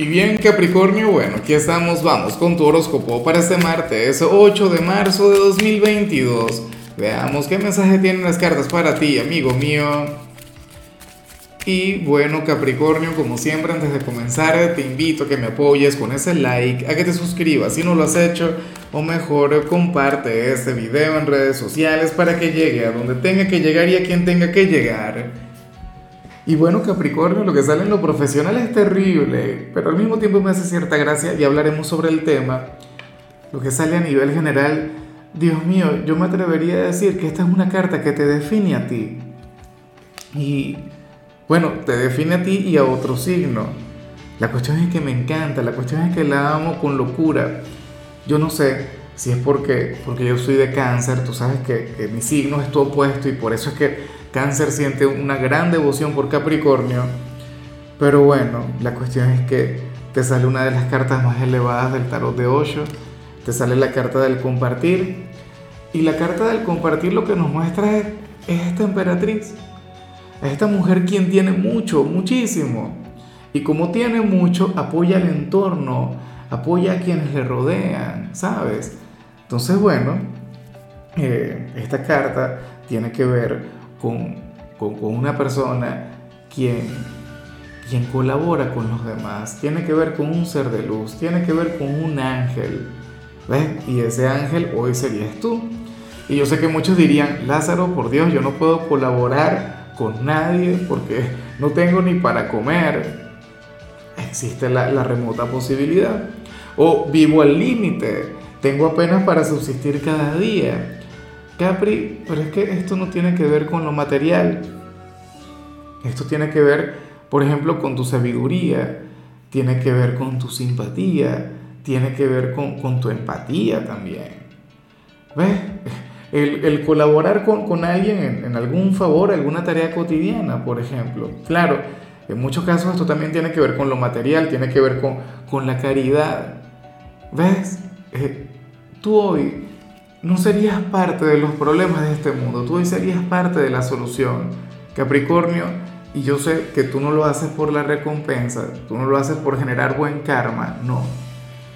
Y bien Capricornio, bueno, aquí estamos, vamos con tu horóscopo para este martes 8 de marzo de 2022. Veamos qué mensaje tienen las cartas para ti, amigo mío. Y bueno Capricornio, como siempre antes de comenzar te invito a que me apoyes con ese like, a que te suscribas si no lo has hecho, o mejor comparte este video en redes sociales para que llegue a donde tenga que llegar y a quien tenga que llegar. Y bueno, Capricornio, lo que sale en lo profesional es terrible, pero al mismo tiempo me hace cierta gracia y hablaremos sobre el tema. Lo que sale a nivel general, Dios mío, yo me atrevería a decir que esta es una carta que te define a ti. Y bueno, te define a ti y a otro signo. La cuestión es que me encanta, la cuestión es que la amo con locura. Yo no sé si es porque, porque yo soy de cáncer, tú sabes que, que mi signo es tu opuesto y por eso es que Cáncer siente una gran devoción por Capricornio, pero bueno, la cuestión es que te sale una de las cartas más elevadas del tarot de Osho, te sale la carta del compartir, y la carta del compartir lo que nos muestra es, esta emperatriz, es esta mujer quien tiene mucho, muchísimo, y como tiene mucho, apoya al entorno, apoya a quienes le rodean, ¿sabes? Entonces, bueno, eh, esta carta tiene que ver con, con, una persona quien, quien colabora con los demás, tiene que ver con un ser de luz, tiene que ver con un ángel. ¿Ves? Y ese ángel hoy serías tú. Y yo sé que muchos dirían, Lázaro, por Dios, yo no puedo colaborar con nadie porque no tengo ni para comer. Existe la, la remota posibilidad. O vivo al límite, tengo apenas para subsistir cada día. Capri, pero es que esto no tiene que ver con lo material. Esto tiene que ver, por ejemplo, con tu sabiduría, tiene que ver con tu simpatía, tiene que ver con, tu empatía también. ¿Ves? El, colaborar con, alguien en, algún favor, alguna tarea cotidiana, por ejemplo. Claro, en muchos casos esto también tiene que ver con lo material, tiene que ver con, la caridad. ¿Ves? Eh, tú hoy no serías parte de los problemas de este mundo, tú serías parte de la solución. Capricornio, y yo sé que tú no lo haces por la recompensa, tú no lo haces por generar buen karma, no.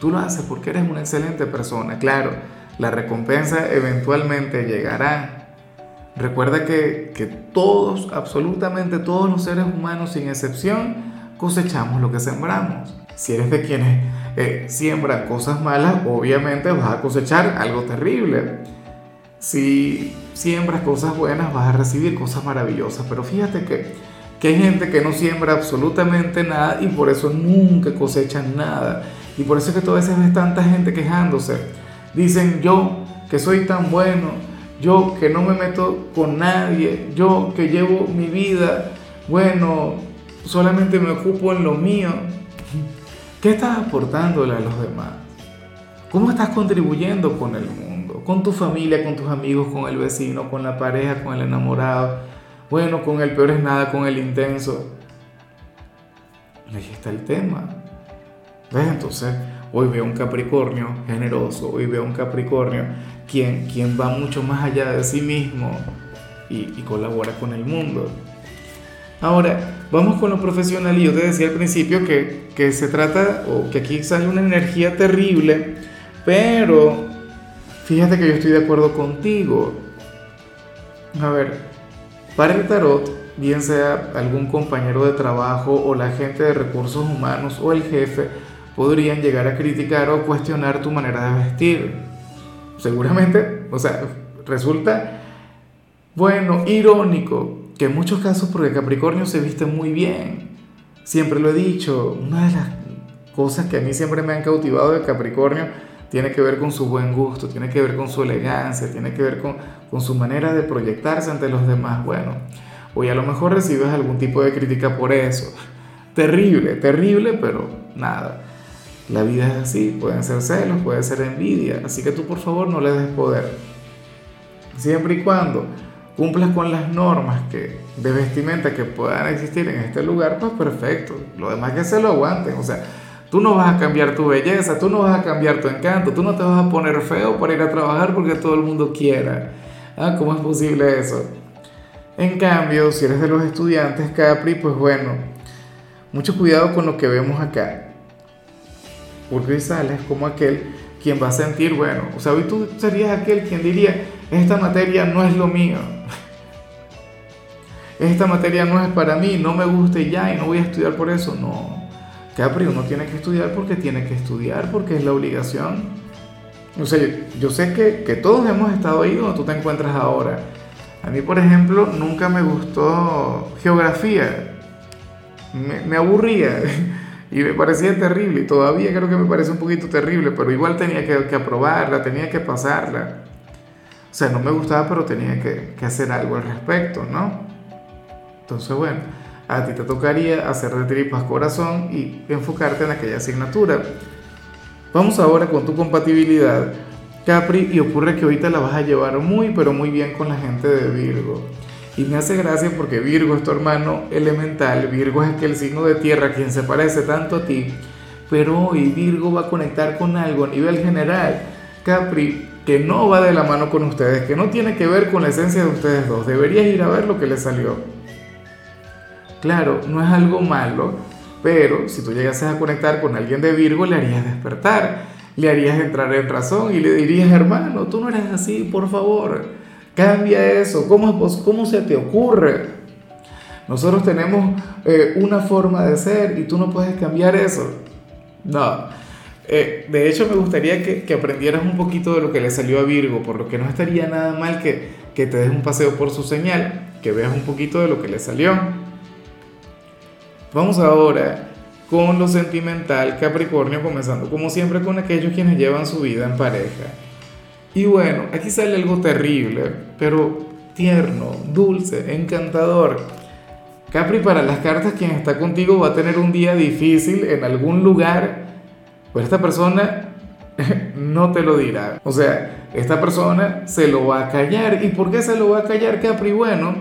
Tú lo haces porque eres una excelente persona. Claro, la recompensa eventualmente llegará. Recuerda que, que todos, absolutamente todos los seres humanos, sin excepción, cosechamos lo que sembramos. Si eres de quienes eh, cosas malas, obviamente vas a cosechar algo terrible. Si siembras cosas buenas, vas a recibir cosas maravillosas. Pero fíjate que, que hay gente que no siembra absolutamente nada y por eso nunca cosechan nada. Y por eso es que tú a veces ves tanta gente quejándose. Dicen yo que soy tan bueno, yo que no me meto con nadie, yo que llevo mi vida, bueno, solamente me ocupo en lo mío. ¿Qué estás aportándole a los demás? ¿Cómo estás contribuyendo con el mundo? Con tu familia, con tus amigos, con el vecino, con la pareja, con el enamorado. Bueno, con el peor es nada, con el intenso. Ahí está el tema. ¿Ves? Entonces, hoy veo un Capricornio generoso, hoy veo un Capricornio quien, quien va mucho más allá de sí mismo y, y colabora con el mundo. Ahora, vamos con lo profesional y yo te decía al principio que, que se trata, o que aquí sale una energía terrible, pero fíjate que yo estoy de acuerdo contigo. A ver, para el tarot, bien sea algún compañero de trabajo o la gente de recursos humanos o el jefe, podrían llegar a criticar o cuestionar tu manera de vestir. Seguramente, o sea, resulta, bueno, irónico que en muchos casos porque Capricornio se viste muy bien. Siempre lo he dicho, una de las cosas que a mí siempre me han cautivado de Capricornio tiene que ver con su buen gusto, tiene que ver con su elegancia, tiene que ver con, con su manera de proyectarse ante los demás. Bueno, hoy a lo mejor recibes algún tipo de crítica por eso. Terrible, terrible, pero nada. La vida es así, pueden ser celos, puede ser envidia, así que tú por favor no le des poder. Siempre y cuando cumplas con las normas que, de vestimenta que puedan existir en este lugar, pues perfecto. Lo demás que se lo aguanten. O sea, tú no vas a cambiar tu belleza, tú no vas a cambiar tu encanto, tú no te vas a poner feo para ir a trabajar porque todo el mundo quiera. ¿Ah? ¿Cómo es posible eso? En cambio, si eres de los estudiantes Capri, pues bueno, mucho cuidado con lo que vemos acá. porque hoy sales como aquel quien va a sentir, bueno, o sea, hoy tú serías aquel quien diría, esta materia no es lo mío, esta materia no es para mí, no me gusta ya, y no voy a estudiar por eso, no. Capri, uno tiene que estudiar porque tiene que estudiar, porque es la obligación. O sea, yo, sé que, todos hemos estado ahí donde tú te encuentras ahora. A mí, por ejemplo, nunca me gustó geografía. Me, aburría y me parecía terrible. Y todavía creo que me parece un poquito terrible, pero igual tenía que aprobarla, tenía que pasarla. O sea, no me gustaba, pero tenía que, que hacer algo al respecto, ¿no? Entonces, bueno, a ti te tocaría hacer de tripas corazón y enfocarte en aquella asignatura. Vamos ahora con tu compatibilidad, Capri, y ocurre que ahorita la vas a llevar muy, pero muy bien con la gente de Virgo. Y me hace gracia porque Virgo es tu hermano elemental, Virgo es aquel signo de tierra quien se parece tanto a ti, pero hoy Virgo va a conectar con algo a nivel general, Capri, que no va de la mano con ustedes, que no tiene que ver con la esencia de ustedes dos. Deberías ir a ver lo que le salió. Claro, no es algo malo, pero si tú llegases a conectar con alguien de Virgo, le harías despertar, le harías entrar en razón y le dirías, hermano, tú no eres así, por favor, cambia eso, ¿cómo, cómo se te ocurre? Nosotros tenemos eh, una forma de ser y tú no puedes cambiar eso. No. Eh, de hecho, me gustaría que, aprendieras un poquito de lo que le salió a Virgo, por lo que no estaría nada mal que, que te des un paseo por su señal, que veas un poquito de lo que le salió. Vamos ahora con lo sentimental Capricornio, comenzando como siempre con aquellos quienes llevan su vida en pareja. Y bueno, aquí sale algo terrible, pero tierno, dulce, encantador. Capri, para las cartas, quien está contigo va a tener un día difícil en algún lugar, pues esta persona no te lo dirá. O sea, esta persona se lo va a callar. ¿Y por qué se lo va a callar, Capri? Bueno,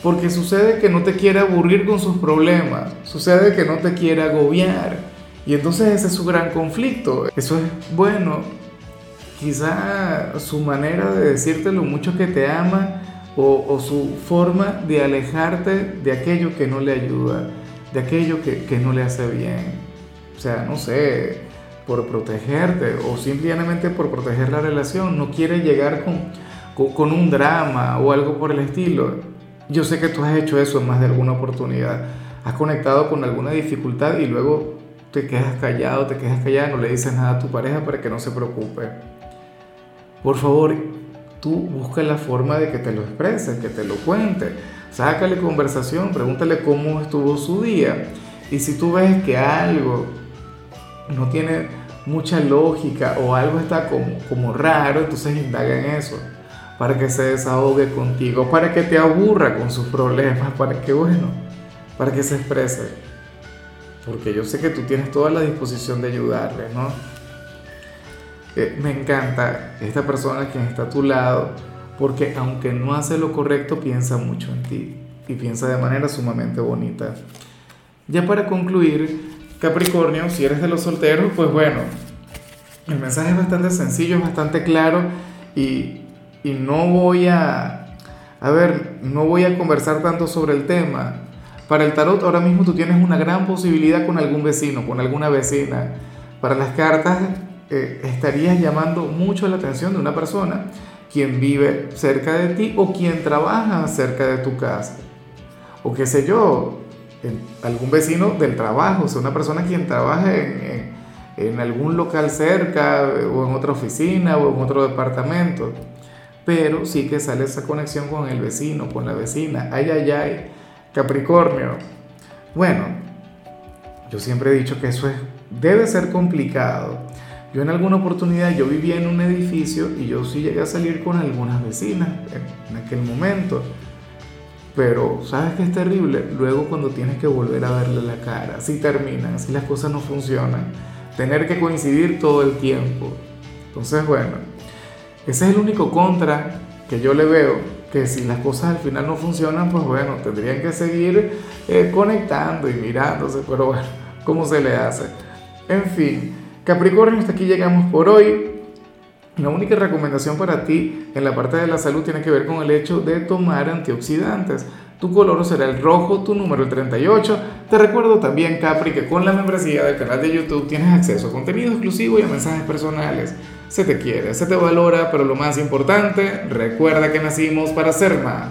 porque sucede que no te quiere aburrir con sus problemas, sucede que no te quiere agobiar. Y entonces ese es su gran conflicto. Eso es bueno. Quizá su manera de decirte lo mucho que te ama o, su forma de alejarte de aquello que no le ayuda, de aquello que, que no le hace bien. O sea, no sé, por protegerte o simplemente por proteger la relación. No quiere llegar con, con, un drama o algo por el estilo yo sé que tú has hecho eso en más de alguna oportunidad. Has conectado con alguna dificultad y luego te quedas callado, te quedas callada, no le dices nada a tu pareja para que no se preocupe. Por favor, tú busca la forma de que te lo exprese, que te lo cuente. Sácale conversación, pregúntale cómo estuvo su día. Y si tú ves que algo no tiene mucha lógica o algo está como, como raro, entonces indaga en eso para que se desahogue contigo, para que te aburra con sus problemas, para que, bueno, para que se exprese. Porque yo sé que tú tienes toda la disposición de ayudarle, ¿no? Eh, me encanta esta persona que está a tu lado, porque aunque no hace lo correcto, piensa mucho en ti y piensa de manera sumamente bonita. Ya para concluir, Capricornio, si eres de los solteros, pues bueno, el mensaje es bastante sencillo, es bastante claro y, y no voy a, a ver, no voy a conversar tanto sobre el tema. Para el tarot ahora mismo tú tienes una gran posibilidad con algún vecino, con alguna vecina. Para las cartas eh, estarías llamando mucho la atención de una persona quien vive cerca de ti o quien trabaja cerca de tu casa. O qué sé yo, algún vecino del trabajo, o sea, una persona quien trabaja en, en, algún local cerca o en otra oficina o en otro departamento pero sí que sale esa conexión con el vecino, con la vecina. Ay, ay, ay, Capricornio. Bueno, yo siempre he dicho que eso es, debe ser complicado. Yo en alguna oportunidad, yo vivía en un edificio y yo sí llegué a salir con algunas vecinas en aquel momento. Pero, ¿sabes qué es terrible? Luego cuando tienes que volver a verle la cara, si terminan, si las cosas no funcionan, tener que coincidir todo el tiempo. Entonces, bueno, ese es el único contra que yo le veo, que si las cosas al final no funcionan, pues bueno, tendrían que seguir eh, conectando y mirándose, pero bueno, ¿cómo se le hace? En fin, Capricornio, hasta aquí llegamos por hoy. La única recomendación para ti en la parte de la salud tiene que ver con el hecho de tomar antioxidantes. tu color será el rojo, tu número el 38. Te recuerdo también, Capri, que con la membresía del canal de YouTube tienes acceso a contenido exclusivo y a mensajes personales. Se te quiere, se te valora, pero lo más importante, recuerda que nacimos para ser más.